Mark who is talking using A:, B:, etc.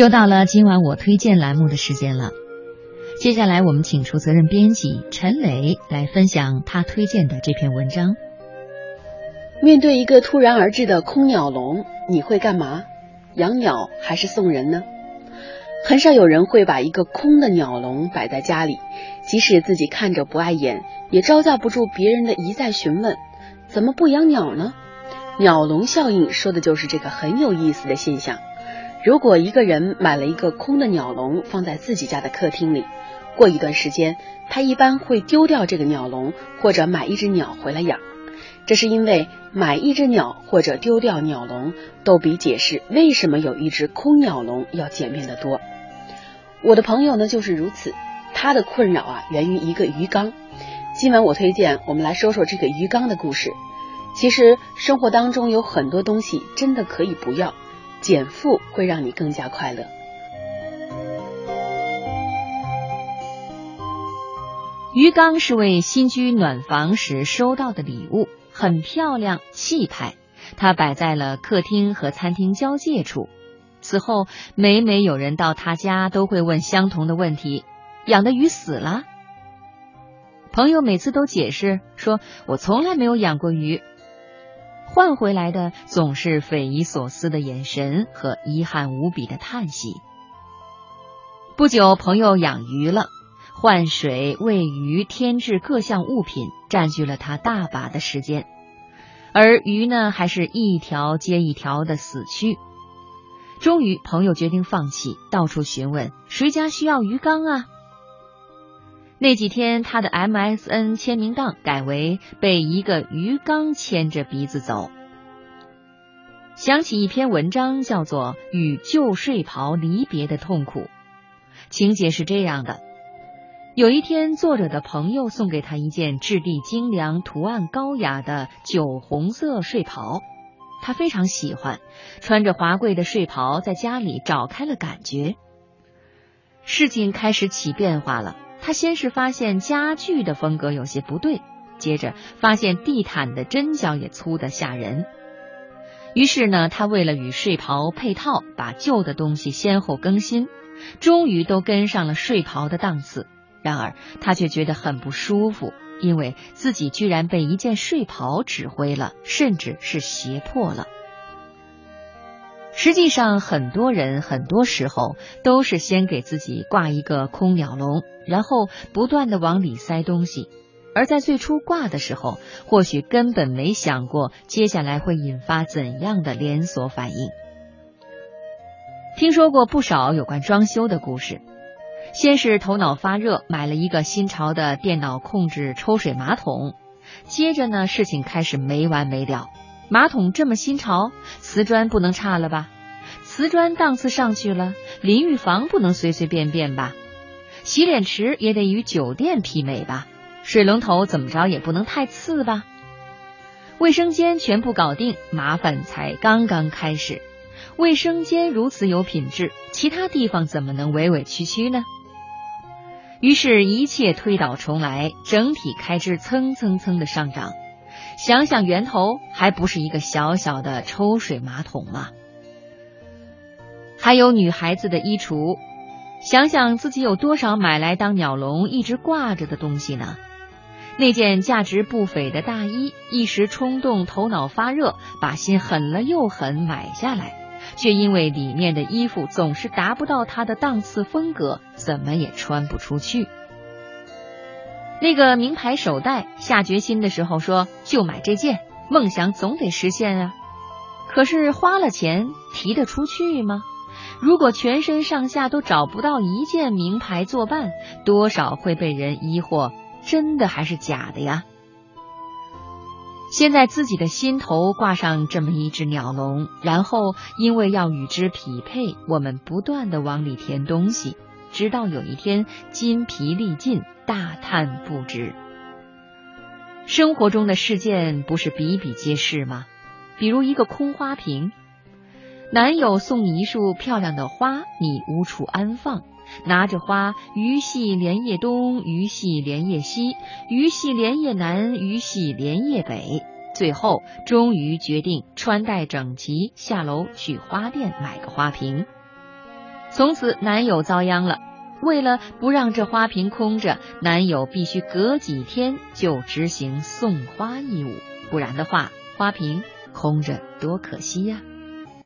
A: 又到了今晚我推荐栏目的时间了。接下来我们请出责任编辑陈磊来分享他推荐的这篇文章。
B: 面对一个突然而至的空鸟笼，你会干嘛？养鸟还是送人呢？很少有人会把一个空的鸟笼摆在家里，即使自己看着不碍眼，也招架不住别人的一再询问：怎么不养鸟呢？鸟笼效应说的就是这个很有意思的现象。如果一个人买了一个空的鸟笼放在自己家的客厅里，过一段时间，他一般会丢掉这个鸟笼，或者买一只鸟回来养。这是因为买一只鸟或者丢掉鸟笼，都比解释为什么有一只空鸟笼要简便得多。我的朋友呢就是如此，他的困扰啊源于一个鱼缸。今晚我推荐我们来说说这个鱼缸的故事。其实生活当中有很多东西真的可以不要。减负会让你更加快乐。
A: 鱼缸是为新居暖房时收到的礼物，很漂亮气派。它摆在了客厅和餐厅交界处。此后，每每有人到他家，都会问相同的问题：养的鱼死了？朋友每次都解释说：“我从来没有养过鱼。”换回来的总是匪夷所思的眼神和遗憾无比的叹息。不久，朋友养鱼了，换水、喂鱼、添置各项物品，占据了他大把的时间。而鱼呢，还是一条接一条的死去。终于，朋友决定放弃，到处询问谁家需要鱼缸啊。那几天，他的 MSN 签名档改为被一个鱼缸牵着鼻子走。想起一篇文章，叫做《与旧睡袍离别的痛苦》。情节是这样的：有一天，作者的朋友送给他一件质地精良、图案高雅的酒红色睡袍，他非常喜欢，穿着华贵的睡袍在家里找开了感觉。事情开始起变化了。他先是发现家具的风格有些不对，接着发现地毯的针脚也粗得吓人。于是呢，他为了与睡袍配套，把旧的东西先后更新，终于都跟上了睡袍的档次。然而，他却觉得很不舒服，因为自己居然被一件睡袍指挥了，甚至是胁迫了。实际上，很多人很多时候都是先给自己挂一个空鸟笼，然后不断的往里塞东西。而在最初挂的时候，或许根本没想过接下来会引发怎样的连锁反应。听说过不少有关装修的故事，先是头脑发热买了一个新潮的电脑控制抽水马桶，接着呢，事情开始没完没了。马桶这么新潮，瓷砖不能差了吧？瓷砖档次上去了，淋浴房不能随随便便吧？洗脸池也得与酒店媲美吧？水龙头怎么着也不能太次吧？卫生间全部搞定，麻烦才刚刚开始。卫生间如此有品质，其他地方怎么能委委屈屈呢？于是，一切推倒重来，整体开支蹭蹭蹭的上涨。想想源头还不是一个小小的抽水马桶吗？还有女孩子的衣橱，想想自己有多少买来当鸟笼一直挂着的东西呢？那件价值不菲的大衣，一时冲动头脑发热，把心狠了又狠买下来，却因为里面的衣服总是达不到它的档次风格，怎么也穿不出去。那个名牌手袋，下决心的时候说就买这件，梦想总得实现啊。可是花了钱提得出去吗？如果全身上下都找不到一件名牌作伴，多少会被人疑惑，真的还是假的呀？先在自己的心头挂上这么一只鸟笼，然后因为要与之匹配，我们不断的往里填东西。直到有一天筋疲力尽，大叹不止。生活中的事件不是比比皆是吗？比如一个空花瓶，男友送你一束漂亮的花，你无处安放，拿着花，鱼戏莲叶东，鱼戏莲叶西，鱼戏莲叶南，鱼戏莲叶北，最后终于决定穿戴整齐，下楼去花店买个花瓶。从此男友遭殃了。为了不让这花瓶空着，男友必须隔几天就执行送花义务，不然的话，花瓶空着多可惜呀。